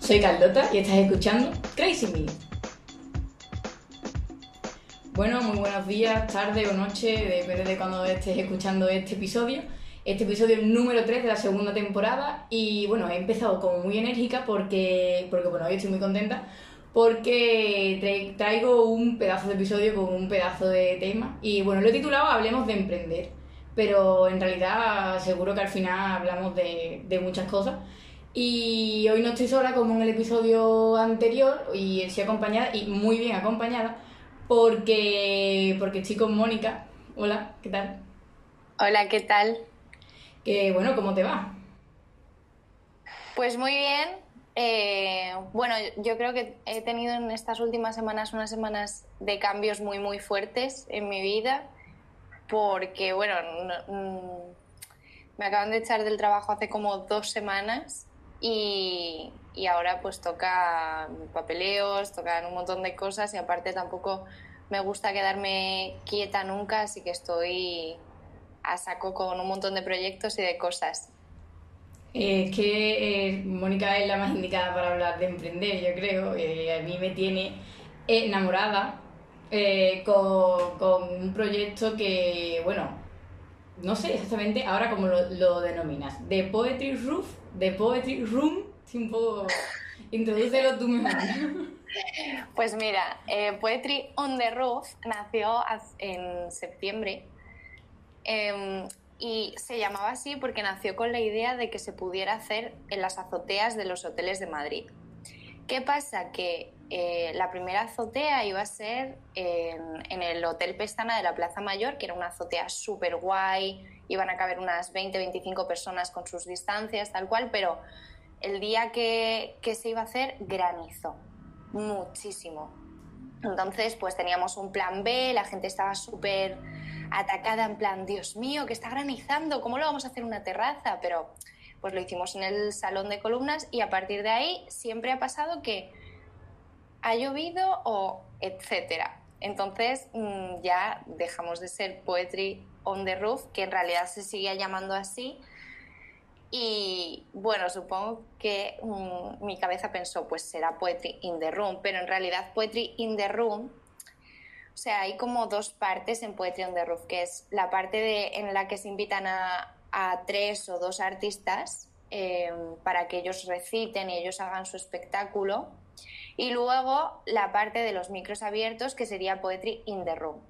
Soy Carlota y estás escuchando Crazy Me. Bueno, muy buenos días, tarde o noche, depende de cuando estés escuchando este episodio. Este episodio es el número 3 de la segunda temporada y bueno, he empezado como muy enérgica porque, porque bueno, hoy estoy muy contenta porque traigo un pedazo de episodio con un pedazo de tema y bueno, lo he titulado Hablemos de emprender, pero en realidad seguro que al final hablamos de, de muchas cosas. Y hoy no estoy sola como en el episodio anterior y estoy acompañada y muy bien acompañada porque, porque estoy con Mónica. Hola, ¿qué tal? Hola, ¿qué tal? Que bueno, ¿cómo te va? Pues muy bien. Eh, bueno, yo creo que he tenido en estas últimas semanas unas semanas de cambios muy, muy fuertes en mi vida porque, bueno, mm, me acaban de echar del trabajo hace como dos semanas y, ahora pues toca papeleos, tocan un montón de cosas y aparte tampoco me gusta quedarme quieta nunca, así que estoy a saco con un montón de proyectos y de cosas. Es que eh, Mónica es la más indicada para hablar de emprender, yo creo. Eh, a mí me tiene enamorada eh, con, con, un proyecto que, bueno, no sé exactamente ahora cómo lo, lo denominas. The Poetry Roof de Poetry Room, poco... Introdúcelo tú mejor. Pues mira, eh, Poetry on the Roof nació en septiembre em, y se llamaba así porque nació con la idea de que se pudiera hacer en las azoteas de los hoteles de Madrid. ¿Qué pasa? Que eh, la primera azotea iba a ser en, el Hotel Pestana de la Plaza Mayor, que era una azotea súper guay, iban a caber unas 20-25 personas con sus distancias, tal cual, pero el día que, se iba a hacer granizó muchísimo. Entonces, pues teníamos un plan B, la gente estaba súper atacada en plan, Dios mío, que está granizando, ¿cómo lo vamos a hacer una terraza? Pero pues lo hicimos en el salón de columnas y a partir de ahí siempre ha pasado que ha llovido o etcétera. Entonces mm, ya dejamos de ser Poetry on the Roof, que en realidad se sigue llamando así. Y bueno, supongo que mm, mi cabeza pensó, pues será Poetry in the Room, pero en realidad Poetry in the Room, o sea, hay como dos partes en Poetry on the Roof, que es la parte de, en la que se invitan a, tres o dos artistas eh, para que ellos reciten y ellos hagan su espectáculo. Y luego la parte de los micros abiertos, que sería Poetry in the Room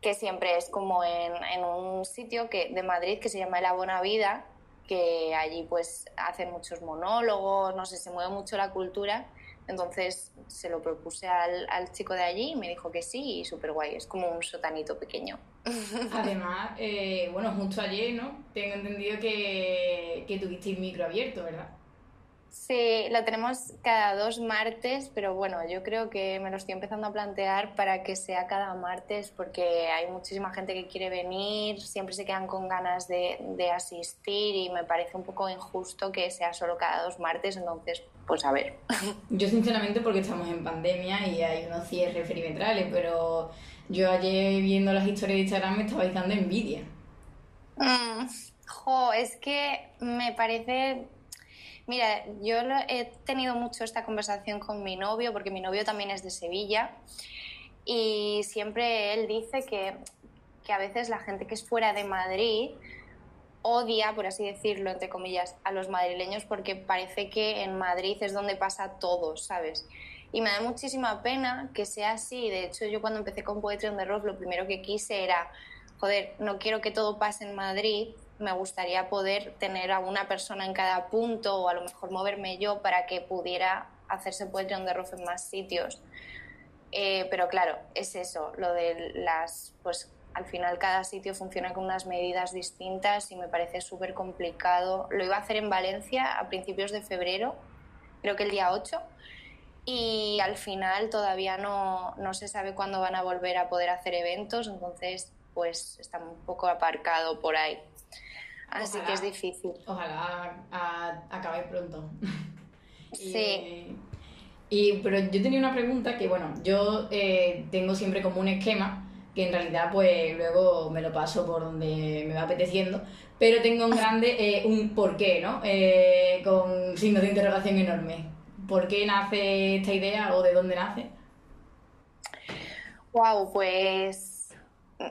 que siempre es como en, un sitio que, de Madrid que se llama La Buena Vida, que allí pues hacen muchos monólogos, no sé, se mueve mucho la cultura. Entonces se lo propuse al, chico de allí y me dijo que sí, y súper guay, es como un sotanito pequeño. Además, eh, bueno, justo ayer, ¿no? Tengo entendido que, que tuvisteis micro abierto, ¿verdad? Sí, lo tenemos cada dos martes, pero bueno, yo creo que me lo estoy empezando a plantear para que sea cada martes, porque hay muchísima gente que quiere venir, siempre se quedan con ganas de, asistir y me parece un poco injusto que sea solo cada dos martes, entonces, pues a ver. Yo sinceramente porque estamos en pandemia y hay unos cierres perimetrales, pero yo ayer viendo las historias de Instagram me estaba dando envidia. Mm, jo, es que me parece Mira, yo he tenido mucho esta conversación con mi novio, porque mi novio también es de Sevilla, y siempre él dice que, que a veces la gente que es fuera de Madrid odia, por así decirlo, entre comillas, a los madrileños porque parece que en Madrid es donde pasa todo, ¿sabes? Y me da muchísima pena que sea así. De hecho, yo cuando empecé con Poetry on the Rock, lo primero que quise era, joder, no quiero que todo pase en Madrid, me gustaría poder tener a una persona en cada punto o a lo mejor moverme yo para que pudiera hacerse poetry on the roof en más sitios. Eh, pero claro, es eso, lo de las, pues al final cada sitio funciona con unas medidas distintas y me parece súper complicado. Lo iba a hacer en Valencia a principios de febrero, creo que el día 8, y al final todavía no, no se sabe cuándo van a volver a poder hacer eventos, entonces pues está un poco aparcado por ahí. Así que es difícil. Ojalá acabe pronto. sí. Y, pero yo tenía una pregunta que, bueno, yo eh, tengo siempre como un esquema que en realidad pues luego me lo paso por donde me va apeteciendo, pero tengo un grande, eh, un porqué, ¿no? Eh, con signos de interrogación enorme. ¿Por qué nace esta idea o de dónde nace? Wow, pues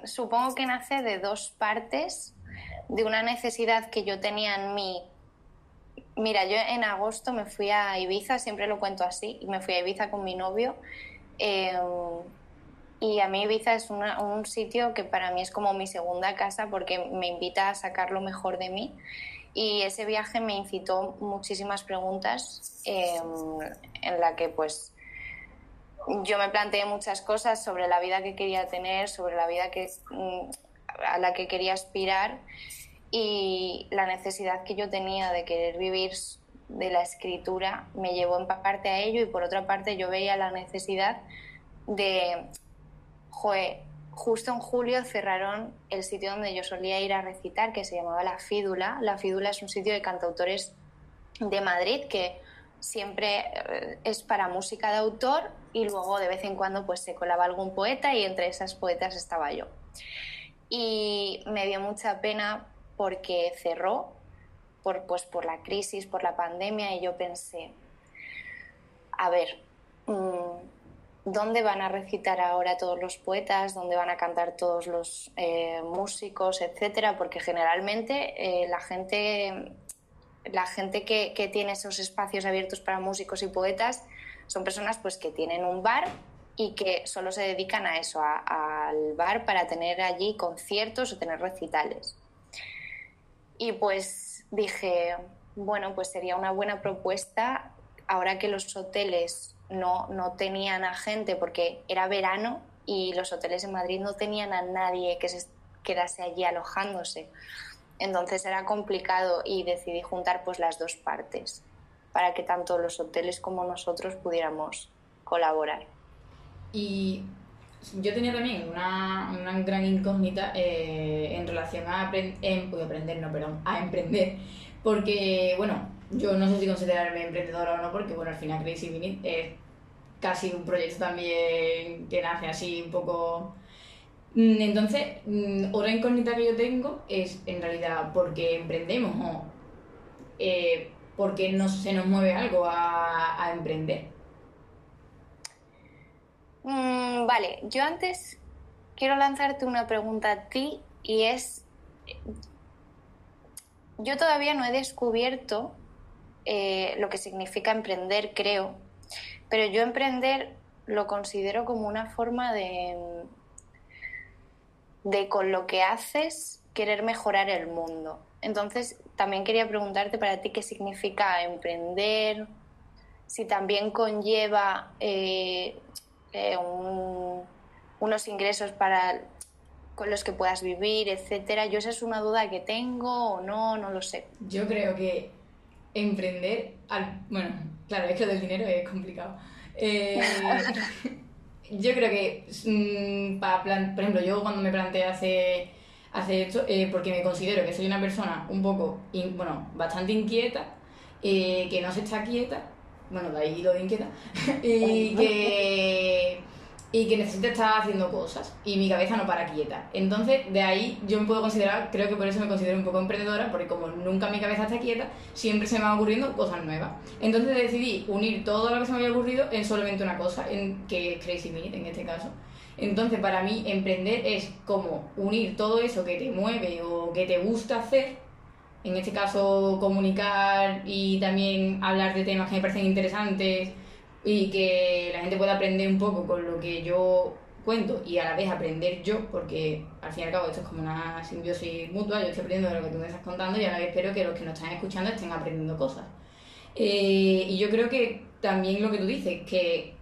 supongo que nace de dos partes, de una necesidad que yo tenía en mí. Mira, yo en agosto me fui a Ibiza, siempre lo cuento así, y me fui a Ibiza con mi novio. Em, y a mí Ibiza es un sitio que para mí es como mi segunda casa porque me invita a sacar lo mejor de mí. Y ese viaje me incitó muchísimas preguntas em, en la que pues yo me planteé muchas cosas sobre la vida que quería tener, sobre la vida que, mm, a la que quería aspirar y la necesidad que yo tenía de querer vivir de la escritura me llevó en parte a ello y por otra parte yo veía la necesidad de, joder, justo en julio cerraron el sitio donde yo solía ir a recitar que se llamaba La Fídula. La Fídula es un sitio de cantautores de Madrid que siempre eh, es para música de autor y luego de vez en cuando pues se colaba algún poeta y entre esas poetas estaba yo. Y me dio mucha pena porque cerró por, pues, por la crisis, por la pandemia y yo pensé, a ver, mm, ¿dónde van a recitar ahora todos los poetas? ¿Dónde van a cantar todos los eh, músicos, etcétera? Porque generalmente eh, la gente la gente que, que, tiene esos espacios abiertos para músicos y poetas son personas pues que tienen un bar y que solo se dedican a eso, al bar para tener allí conciertos o tener recitales. Y pues dije, bueno, pues sería una buena propuesta ahora que los hoteles no, no tenían a gente porque era verano y los hoteles en Madrid no tenían a nadie que se quedase allí alojándose. Entonces era complicado y decidí juntar pues las dos partes para que tanto los hoteles como nosotros pudiéramos colaborar. Y yo tenía también una, una gran incógnita eh, en relación a en, aprender, no, perdón, a emprender, porque, bueno, yo no sé si considerarme emprendedora o no, porque, bueno, al final Crazy Minute es casi un proyecto también que nace así un poco. Mm, entonces, mm, otra incógnita que yo tengo es, en realidad, ¿por qué emprendemos o eh, por qué no se nos mueve algo a, emprender? Mm, vale, yo antes quiero lanzarte una pregunta a ti y es, yo todavía no he descubierto eh, lo que significa emprender, creo, pero yo emprender lo considero como una forma de de con lo que haces querer mejorar el mundo. Entonces, también quería preguntarte para ti qué significa emprender, si también conlleva eh, eh, unos ingresos para con los que puedas vivir, etcétera. Yo esa es una duda que tengo o no, no lo sé. Yo creo que emprender, bueno, claro, es que lo del dinero es complicado. Eh, yo creo que, mm, para por ejemplo, yo cuando me planteé hacer, hacer esto, eh, porque me considero que soy una persona un poco, bueno, bastante inquieta, que no se está quieta, bueno, de ahí lo de inquieta, y que y que necesito estar haciendo cosas y mi cabeza no para quieta. Entonces, de ahí yo me puedo considerar, creo que por eso me considero un poco emprendedora, porque como nunca mi cabeza está quieta, siempre se me van ocurriendo cosas nuevas. Entonces decidí unir todo lo que se me había ocurrido en solamente una cosa, en, que es Crazy Minute en este caso. Entonces, para mí, emprender es como unir todo eso que te mueve o que te gusta hacer, en este caso comunicar y también hablar de temas que me parecen interesantes y que la gente pueda aprender un poco con lo que yo cuento y a la vez aprender yo, porque al fin y al cabo esto es como una simbiosis mutua, yo estoy aprendiendo de lo que tú me estás contando y a la vez espero que los que nos están escuchando estén aprendiendo cosas. Eh, y yo creo que también lo que tú dices, que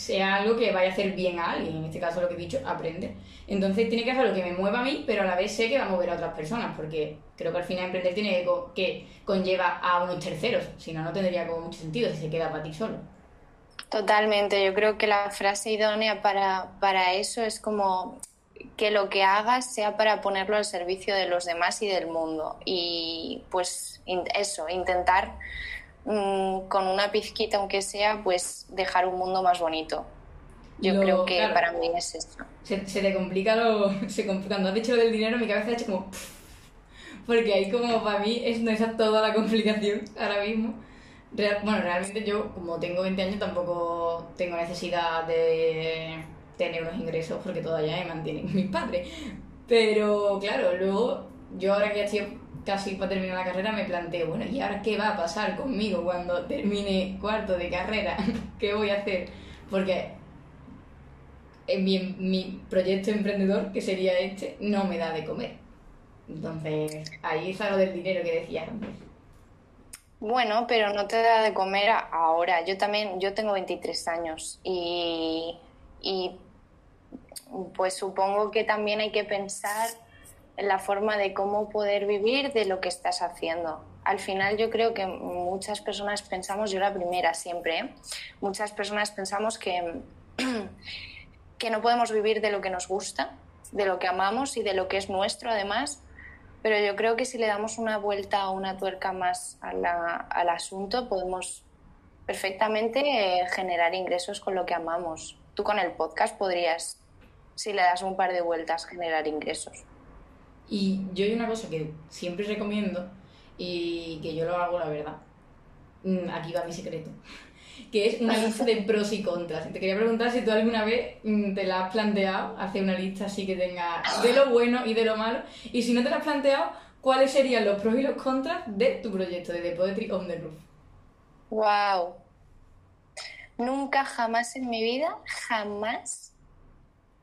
sea algo que vaya a hacer bien a alguien, en este caso lo que he dicho, aprender. Entonces tiene que hacer lo que me mueva a mí, pero a la vez sé que va a mover a otras personas, porque creo que al final emprender tiene que, que conlleva a unos terceros, si no, no tendría como mucho sentido si se queda para ti solo. Totalmente, yo creo que la frase idónea para, para eso es como que lo que hagas sea para ponerlo al servicio de los demás y del mundo. Y pues eso, intentar mm, con una pizquita, aunque sea, pues dejar un mundo más bonito. Yo creo que para mí es eso. Se, se te complica lo... Se, cuando has dicho lo del dinero, mi cabeza ha hecho como... porque ahí como para mí es, no es toda la complicación ahora mismo. bueno, realmente yo, como tengo 20 años, tampoco tengo necesidad de tener unos ingresos porque todavía me mantienen mis padres. Pero claro, luego yo ahora que ya estoy casi para terminar la carrera me planteo, bueno, ¿y ahora qué va a pasar conmigo cuando termine cuarto de carrera? ¿Qué voy a hacer? Porque en mi, mi proyecto emprendedor, que sería este, no me da de comer. Entonces, ahí es algo del dinero que decías antes. Bueno, pero no te da de comer ahora. Yo también, yo tengo 23 años y, y pues supongo que también hay que pensar en la forma de cómo poder vivir de lo que estás haciendo. Al final yo creo que muchas personas pensamos, yo la primera siempre, ¿eh? muchas personas pensamos que, que no podemos vivir de lo que nos gusta, de lo que amamos y de lo que es nuestro además, pero yo creo que si le damos una vuelta o una tuerca más al asunto, podemos perfectamente eh, generar ingresos con lo que amamos. Tú con el podcast podrías, si le das un par de vueltas, generar ingresos. Y yo hay una cosa que siempre recomiendo y que yo lo hago, la verdad. Mm, aquí va mi secreto. Que es una lista de pros y contras. Te quería preguntar si tú alguna vez mm, te la has planteado, hacer una lista así que tenga de lo bueno y de lo malo. Y si no te la has planteado, ¿cuáles serían los pros y los contras de tu proyecto de The Poetry on the Roof? ¡Wow! Nunca, jamás en mi vida, jamás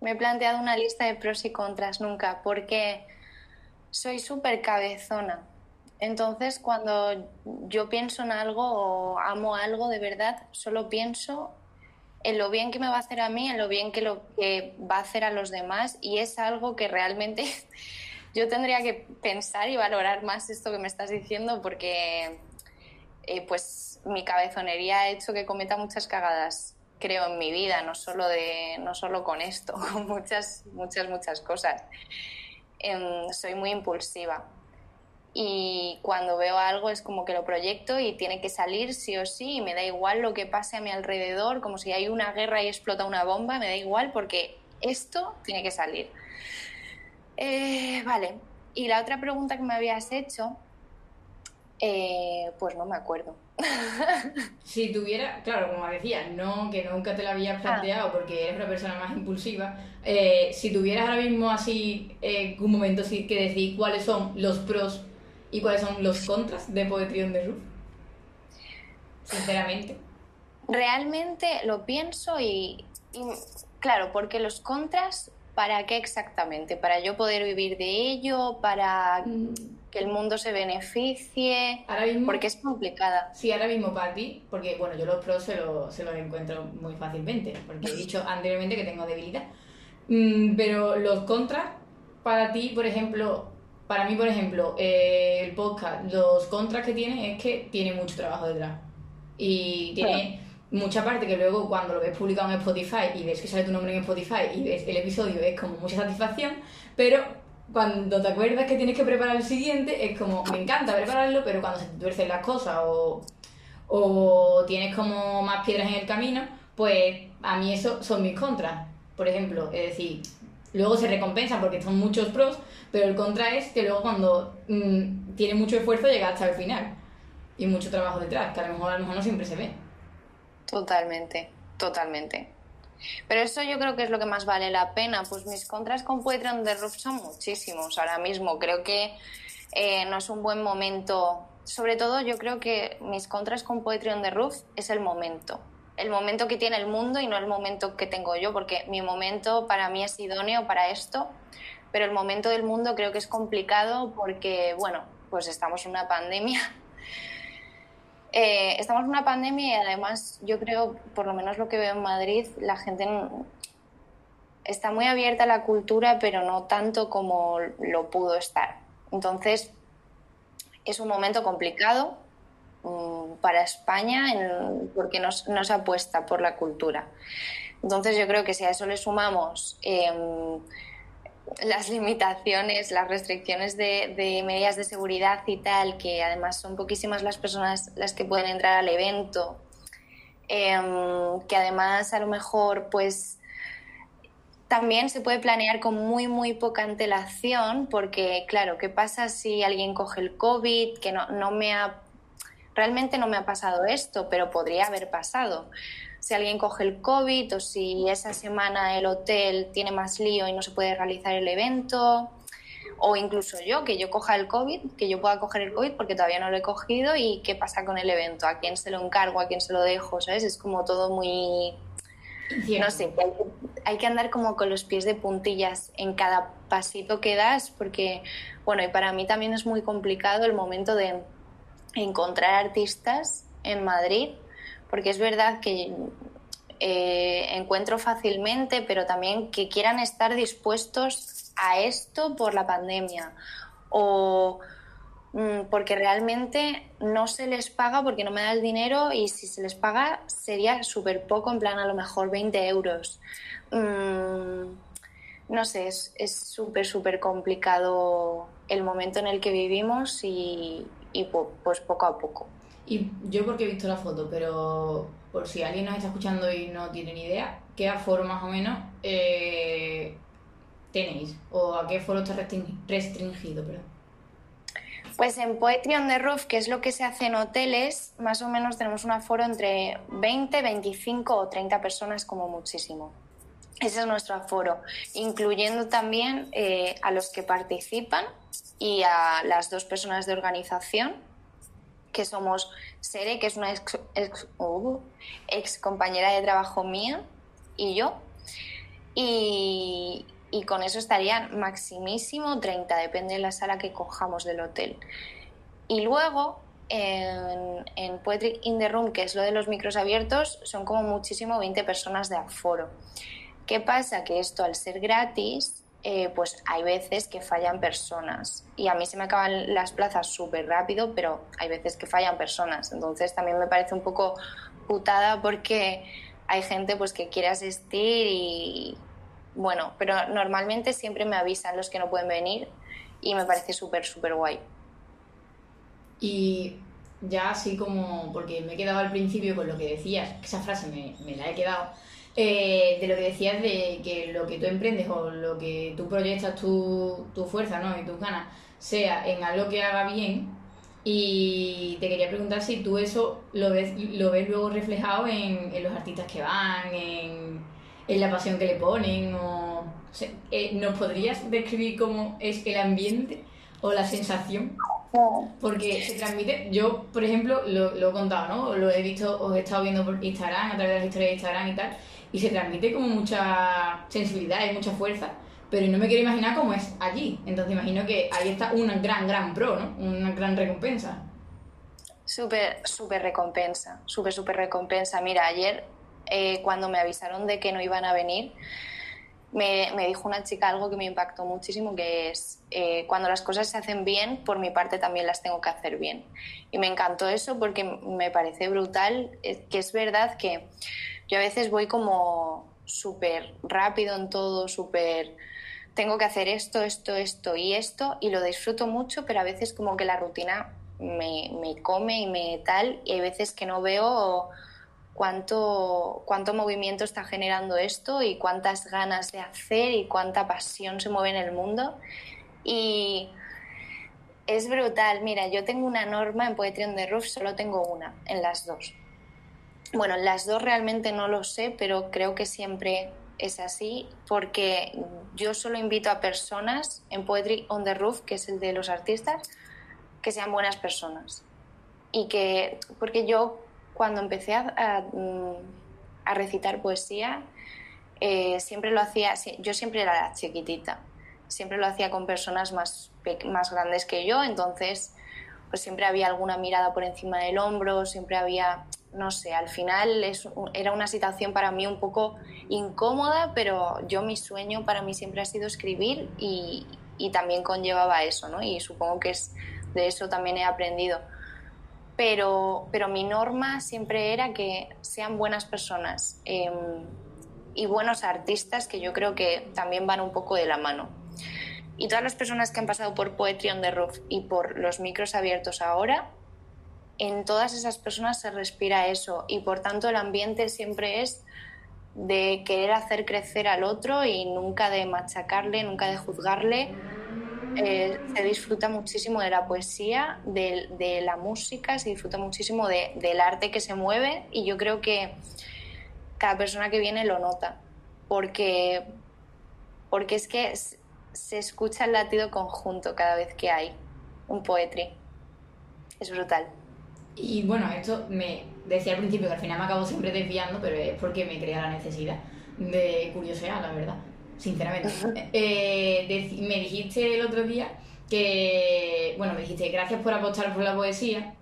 me he planteado una lista de pros y contras, nunca, porque soy súper cabezona. Entonces, cuando yo pienso en algo o amo algo de verdad, solo pienso en lo bien que me va a hacer a mí, en lo bien que lo que va a hacer a los demás y es algo que realmente yo tendría que pensar y valorar más esto que me estás diciendo porque eh, pues mi cabezonería ha hecho que cometa muchas cagadas creo en mi vida, no solo de no solo con esto, con muchas muchas muchas cosas. Em, soy muy impulsiva y cuando veo algo es como que lo proyecto y tiene que salir sí o sí y me da igual lo que pase a mi alrededor, como si hay una guerra y explota una bomba, me da igual porque esto tiene que salir. Eh, vale, y la otra pregunta que me habías hecho, eh, pues no me acuerdo. si tuviera, claro, como decía, no, que nunca te la habías ah. planteado porque eres una persona más impulsiva, eh, si tuvieras ahora mismo así eh, un momento así que decir cuáles son los pros y cuáles son los contras de Poetry on the Roof, sinceramente. Realmente lo pienso y, claro, porque los contras, ¿para qué exactamente? ¿Para yo poder vivir de ello? ¿Para mm que el mundo se beneficie, porque es complicada. Sí, ahora mismo para ti, porque bueno, yo los pros se, los encuentro muy fácilmente, porque he dicho anteriormente que tengo debilidad. Mm, pero los contras, para ti, por ejemplo, para mí, por ejemplo, eh, el podcast, los contras que tiene es que tiene mucho trabajo detrás. Y tiene mucha parte que luego cuando lo ves publicado en Spotify y ves que sale tu nombre en Spotify y ves el episodio es como mucha satisfacción, pero cuando te acuerdas que tienes que preparar el siguiente, es como, me encanta prepararlo, pero cuando se te tuercen las cosas o, o tienes como más piedras en el camino, pues a mí eso son mis contras. Por ejemplo, es decir, luego se recompensan porque son muchos pros, pero el contra es que luego cuando mm, tiene mucho esfuerzo llega hasta el final y mucho trabajo detrás, que a lo mejor a lo mejor no siempre se ve. Totalmente, totalmente. Pero eso yo creo que es lo que más vale la pena. Pues mis contras con Poetry on the Roof son muchísimos ahora mismo. Creo que eh, no es un buen momento. Sobre todo yo creo que mis contras con Poetry on the Roof es el momento. El momento que tiene el mundo y no el momento que tengo yo, porque mi momento para mí es idóneo para esto, pero el momento del mundo creo que es complicado porque, bueno, pues estamos en una pandemia eh, estamos en una pandemia y además yo creo, por lo menos lo que veo en Madrid, la gente está muy abierta a la cultura, pero no tanto como lo pudo estar. Entonces, es un momento complicado mm, para España porque no se apuesta por la cultura. Entonces, yo creo que si a eso le sumamos em, las limitaciones, las restricciones de, medidas de seguridad y tal, que además son poquísimas las personas las que pueden entrar al evento, em, que además a lo mejor pues también se puede planear con muy, muy poca antelación, porque, claro, ¿qué pasa si alguien coge el COVID? Que no, no me ha. Realmente no me ha pasado esto, pero podría haber pasado. Si alguien coge el COVID o si esa semana el hotel tiene más lío y no se puede realizar el evento, o incluso yo, que yo coja el COVID, que yo pueda coger el COVID porque todavía no lo he cogido y qué pasa con el evento, a quién se lo encargo, a quién se lo dejo, ¿sabes? Es como todo muy no sé, hay, que andar como con los pies de puntillas en cada pasito que das, porque, bueno, y para mí también es muy complicado el momento de encontrar artistas en Madrid, porque es verdad que eh, encuentro fácilmente, pero también que quieran estar dispuestos a esto por la pandemia o Mm, porque realmente no se les paga porque no me da el dinero y si se les paga sería súper poco, en plan a lo mejor 20 euros. Mm, no sé, es súper, súper complicado el momento en el que vivimos y, pues poco a poco. Y yo porque he visto la foto, pero por si alguien nos está escuchando y no tiene ni idea, ¿qué aforo más o menos eh, tenéis? ¿O a qué foro está restringido? Pues en Poetry on the Roof, que es lo que se hace en hoteles, más o menos tenemos un aforo entre 20, 25 o 30 personas como muchísimo. Ese es nuestro aforo, incluyendo también eh, a los que participan y a las dos personas de organización, que somos Sere, que es una ex, uh, ex compañera de trabajo mía, y yo. Y, y con eso estarían maximísimo 30, depende de la sala que cojamos del hotel. Y luego en, en, Poetry in the Room, que es lo de los micros abiertos, son como muchísimo 20 personas de aforo. ¿Qué pasa? Que esto al ser gratis, eh, pues hay veces que fallan personas. Y a mí se me acaban las plazas súper rápido, pero hay veces que fallan personas. Entonces también me parece un poco putada porque hay gente pues que quiere asistir y, bueno, pero normalmente siempre me avisan los que no pueden venir y me parece súper, súper guay. Y ya así como, porque me he quedado al principio con lo que decías, esa frase me, me la he quedado, eh, de lo que decías de que lo que tú emprendes o lo que tú proyectas tu, tu fuerza ¿no? y tus ganas sea en algo que haga bien. Y te quería preguntar si tú eso lo ves, lo ves luego reflejado en, en los artistas que van, en en la pasión que le ponen o... Eh, ¿Nos podrías describir cómo es el ambiente o la sensación? Porque se transmite, yo por ejemplo lo, lo, he contado, ¿no? Lo he visto, os he estado viendo por Instagram, a través de las historias de Instagram y tal, y se transmite como mucha sensibilidad y mucha fuerza, pero no me quiero imaginar cómo es allí. Entonces imagino que ahí está una gran, gran pro, ¿no? Una gran recompensa. Súper, súper recompensa, súper, súper recompensa. Mira, ayer eh, cuando me avisaron de que no iban a venir, me, dijo una chica algo que me impactó muchísimo, que es, eh, cuando las cosas se hacen bien, por mi parte también las tengo que hacer bien. Y me encantó eso porque me parece brutal, eh, que es verdad que yo a veces voy como súper rápido en todo, súper... Tengo que hacer esto, esto, esto y esto, y lo disfruto mucho, pero a veces como que la rutina me, me come y me tal, y hay veces que no veo cuánto, cuánto movimiento está generando esto y cuántas ganas de hacer y cuánta pasión se mueve en el mundo. Y es brutal. Mira, yo tengo una norma en Poetry on the Roof, solo tengo una, en las dos. Bueno, en las dos realmente no lo sé, pero creo que siempre es así, porque yo solo invito a personas en Poetry on the Roof, que es el de los artistas, que sean buenas personas. Y que, porque yo cuando empecé a, a, recitar poesía, eh, siempre lo hacía, yo siempre era la chiquitita, siempre lo hacía con personas más, más grandes que yo, entonces pues siempre había alguna mirada por encima del hombro, siempre había, no sé, al final era una situación para mí un poco incómoda, pero yo mi sueño para mí siempre ha sido escribir y, y también conllevaba eso, ¿no? Y supongo que es, de eso también he aprendido pero, pero mi norma siempre era que sean buenas personas em, y buenos artistas, que yo creo que también van un poco de la mano. Y todas las personas que han pasado por Poetry on the Roof y por los micros abiertos ahora, en todas esas personas se respira eso y por tanto el ambiente siempre es de querer hacer crecer al otro y nunca de machacarle, nunca de juzgarle. Eh, se disfruta muchísimo de la poesía, de, la música, se disfruta muchísimo del arte que se mueve y yo creo que cada persona que viene lo nota, porque, porque es que se escucha el latido conjunto cada vez que hay un poetry. Es brutal. Y bueno, esto me decía al principio que al final me acabo siempre desviando, pero es porque me crea la necesidad de curiosidad, la verdad, sinceramente. Eh, me dijiste el otro día que, bueno, me dijiste gracias por apostar por la poesía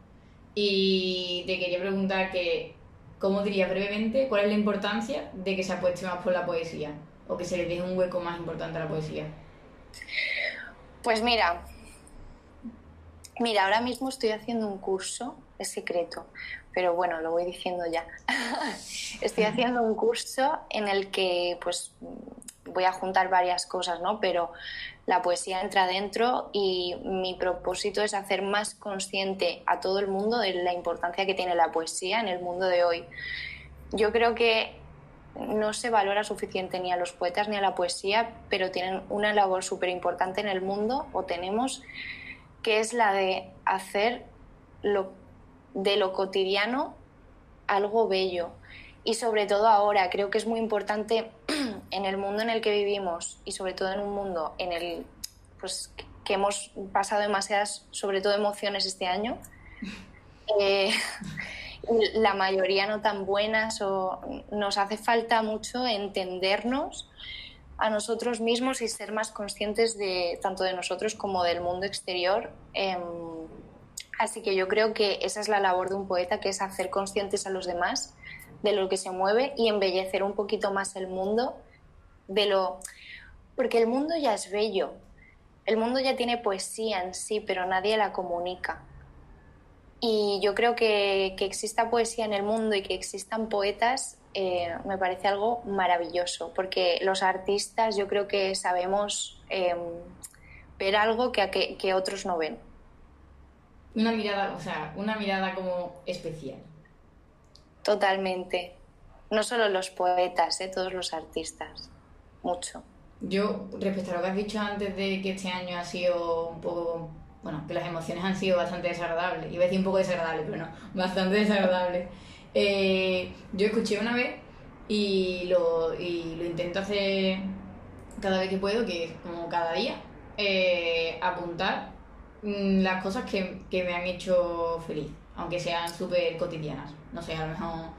y te quería preguntar que, ¿cómo dirías brevemente cuál es la importancia de que se apueste más por la poesía o que se le deje un hueco más importante a la poesía? Pues mira, mira, ahora mismo estoy haciendo un curso, es secreto, pero bueno, lo voy diciendo ya. estoy haciendo un curso en el que pues voy a juntar varias cosas, ¿no? Pero la poesía entra dentro y mi propósito es hacer más consciente a todo el mundo de la importancia que tiene la poesía en el mundo de hoy. Yo creo que no se valora suficiente ni a los poetas ni a la poesía, pero tienen una labor súper importante en el mundo, o tenemos, que es la de hacer lo, de lo cotidiano algo bello. Y sobre todo ahora, creo que es muy importante en el mundo en el que vivimos y sobre todo en un mundo en el pues, que hemos pasado demasiadas, sobre todo emociones este año. Eh, la mayoría no tan buenas o nos hace falta mucho entendernos a nosotros mismos y ser más conscientes de tanto de nosotros como del mundo exterior. Em, así que yo creo que esa es la labor de un poeta, que es hacer conscientes a los demás de lo que se mueve y embellecer un poquito más el mundo de lo porque el mundo ya es bello. El mundo ya tiene poesía en sí, pero nadie la comunica. Y yo creo que, que exista poesía en el mundo y que existan poetas eh, me parece algo maravilloso, porque los artistas yo creo que sabemos em, ver algo que, que, otros no ven. Una mirada, o sea, una mirada como especial. Totalmente. No solo los poetas, ¿eh? todos los artistas. Mucho. Yo, respecto a lo que has dicho antes de que este año ha sido un poco bueno, que las emociones han sido bastante desagradables. Iba a decir un poco desagradables, pero no, bastante desagradables. Eh, yo escuché una vez y lo, y lo intento hacer cada vez que puedo, que es como cada día, eh, apuntar mm, las cosas que, que, me han hecho feliz, aunque sean súper cotidianas. No sé, a lo mejor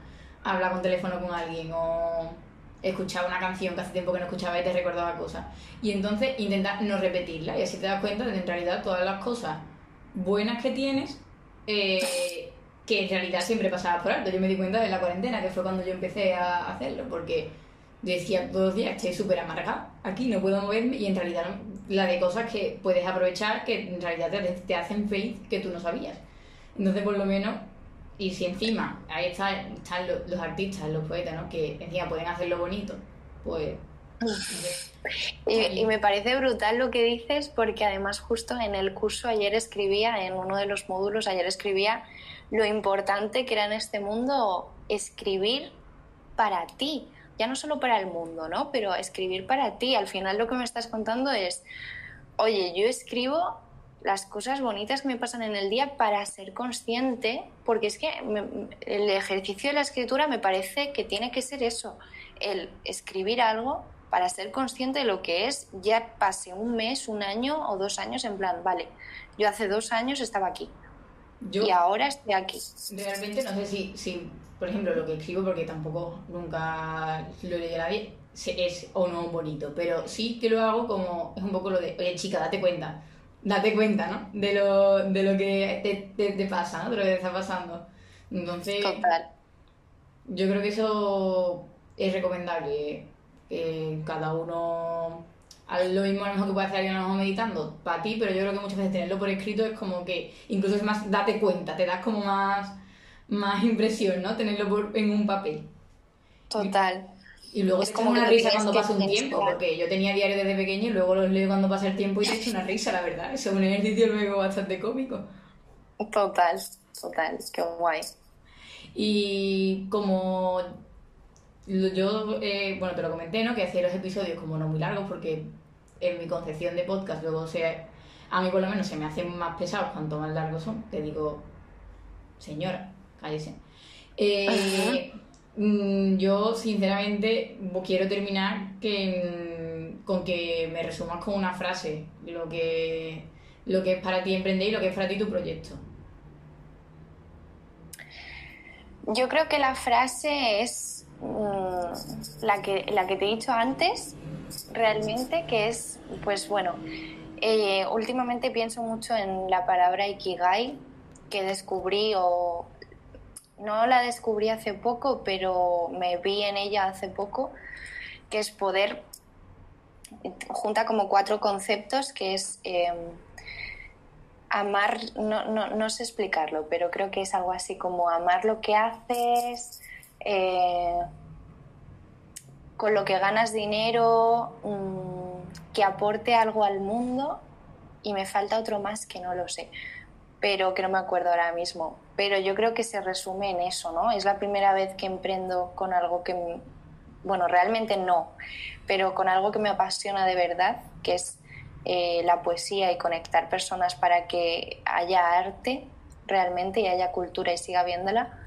hablar con teléfono con alguien o escuchaba una canción que hace tiempo que no escuchaba y te recordaba cosas. Y entonces intenta no repetirla y así te das cuenta de que en realidad todas las cosas buenas que tienes, eh, que en realidad siempre pasabas por alto. Yo me di cuenta de la cuarentena, que fue cuando yo empecé a hacerlo, porque decía todos los días, estoy súper amargada aquí, no puedo moverme, y en realidad la de cosas que puedes aprovechar que en realidad te, te hacen feliz que tú no sabías. Entonces, por lo menos, y si encima ahí están, están los, artistas, los poetas, ¿no? Que encima pueden hacerlo bonito, pues... Y, me parece brutal lo que dices porque además justo en el curso ayer escribía, en uno de los módulos ayer escribía lo importante que era en este mundo escribir para ti, ya no solo para el mundo, ¿no? Pero escribir para ti. Al final lo que me estás contando es, oye, yo escribo las cosas bonitas que me pasan en el día para ser consciente, porque es que el ejercicio de la escritura me parece que tiene que ser eso, el escribir algo para ser consciente de lo que es, ya pase un mes, un año o dos años en plan, vale, yo hace dos años estaba aquí y ahora estoy aquí. Realmente no sé si, si, por ejemplo, lo que escribo, porque tampoco nunca lo leí a nadie, es o no bonito, pero sí que lo hago como, es un poco lo de, oye chica, date cuenta date cuenta, ¿no? De lo, de lo que te, te, pasa, ¿no? De lo que te está pasando. Entonces, Total. yo creo que eso es recomendable. Que cada uno lo mismo a lo mejor que puede hacer alguien a lo mejor meditando para ti, pero yo creo que muchas veces tenerlo por escrito es como que incluso es más, date cuenta, te das como más, más impresión, ¿no? Tenerlo por, en un papel. Total. Y luego es como una risa cuando pasa un tiempo, porque yo tenía diario desde pequeño y luego los leo cuando pasa el tiempo y te hecho una risa, la verdad. Eso es un ejercicio luego bastante cómico. Total, total, qué guay. Y como yo, eh, bueno, te lo comenté, ¿no? Que hacía los episodios como no muy largos porque en mi concepción de podcast luego se, a mí por lo menos se me hacen más pesados cuanto más largos son. Te digo, señora, cállese. Eh, mm, yo, sinceramente, quiero terminar que, mm, con que me resumas con una frase lo que, lo que es para ti emprender y lo que es para ti tu proyecto. Yo creo que la frase es mm, la, que, la que te he dicho antes, realmente, que es, pues bueno, eh, últimamente pienso mucho en la palabra ikigai que descubrí o no la descubrí hace poco, pero me vi en ella hace poco, que es poder, junta como cuatro conceptos, que es em, amar, no, no, no, sé explicarlo, pero creo que es algo así como amar lo que haces, eh, con lo que ganas dinero, mm, que aporte algo al mundo y me falta otro más que no lo sé, pero que no me acuerdo ahora mismo. Pero yo creo que se resume en eso, ¿no? Es la primera vez que emprendo con algo que, bueno, realmente no, pero con algo que me apasiona de verdad, que es eh, la poesía y conectar personas para que haya arte realmente y haya cultura y siga viéndola.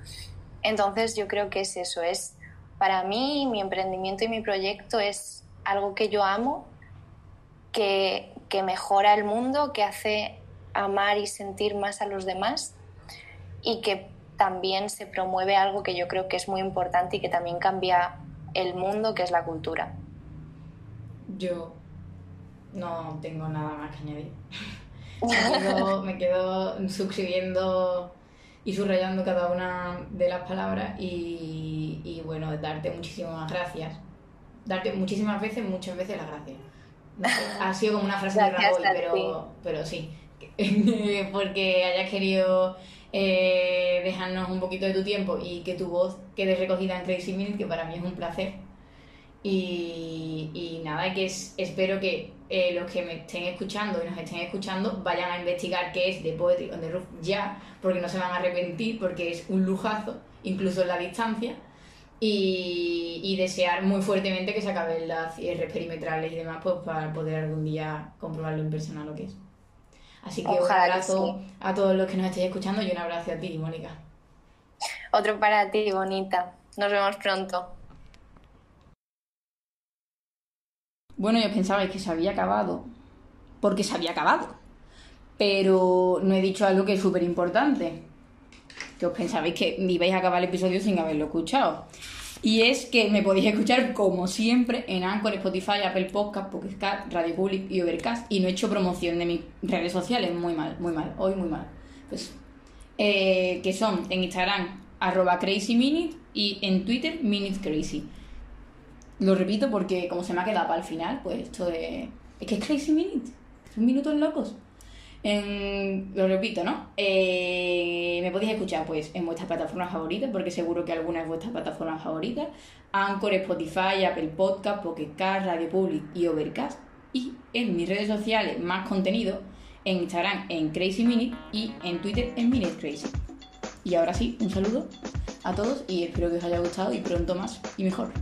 Entonces yo creo que es eso, es para mí mi emprendimiento y mi proyecto es algo que yo amo, que, que mejora el mundo, que hace amar y sentir más a los demás y que también se promueve algo que yo creo que es muy importante y que también cambia el mundo, que es la cultura. Yo no tengo nada más que añadir. me, quedo, suscribiendo y subrayando cada una de las palabras y, y, bueno, darte muchísimas gracias. Darte muchísimas veces, muchas veces las gracias. ha sido como una frase de Rajoy, pero, pero sí. Porque hayas querido eh, dejarnos un poquito de tu tiempo y que tu voz quede recogida en Crazy Minute, que para mí es un placer. Y, y nada, que es, espero que eh, los que me estén escuchando y nos estén escuchando vayan a investigar qué es The Poetry on the Roof ya, porque no se van a arrepentir, porque es un lujazo, incluso en la distancia, y, desear muy fuertemente que se acaben las cierres perimetrales y demás, pues para poder algún día comprobarlo en persona lo que es. Así que un abrazo a todos los que nos estéis escuchando y un abrazo a ti, Mónica. Otro para ti, bonita. Nos vemos pronto. Bueno, yo pensabais que se había acabado, porque se había acabado. Pero no he dicho algo que es súper importante. Que os pensabais que me ibais a acabar el episodio sin haberlo escuchado. Y es que me podéis escuchar como siempre en Anchor, Spotify, Apple Podcast, Podcast, Radio Public y Overcast. Y no he hecho promoción de mis redes sociales. Muy mal, muy mal. Hoy muy mal. Pues, eh, que son en Instagram arroba crazyminute y en Twitter minutecrazy. Lo repito porque como se me ha quedado para el final, pues esto de... Es que es Crazy Minute. Son minutos locos. lo repito, ¿no? Eh, me podéis escuchar pues en vuestras plataformas favoritas, porque seguro que alguna es vuestras plataformas favoritas. Anchor, Spotify, Apple Podcast, Pocket Radio Public y Overcast. Y en mis redes sociales más contenido, en Instagram en Crazy Minute y en Twitter en Minute Crazy. Y ahora sí, un saludo a todos y espero que os haya gustado y pronto más y mejor.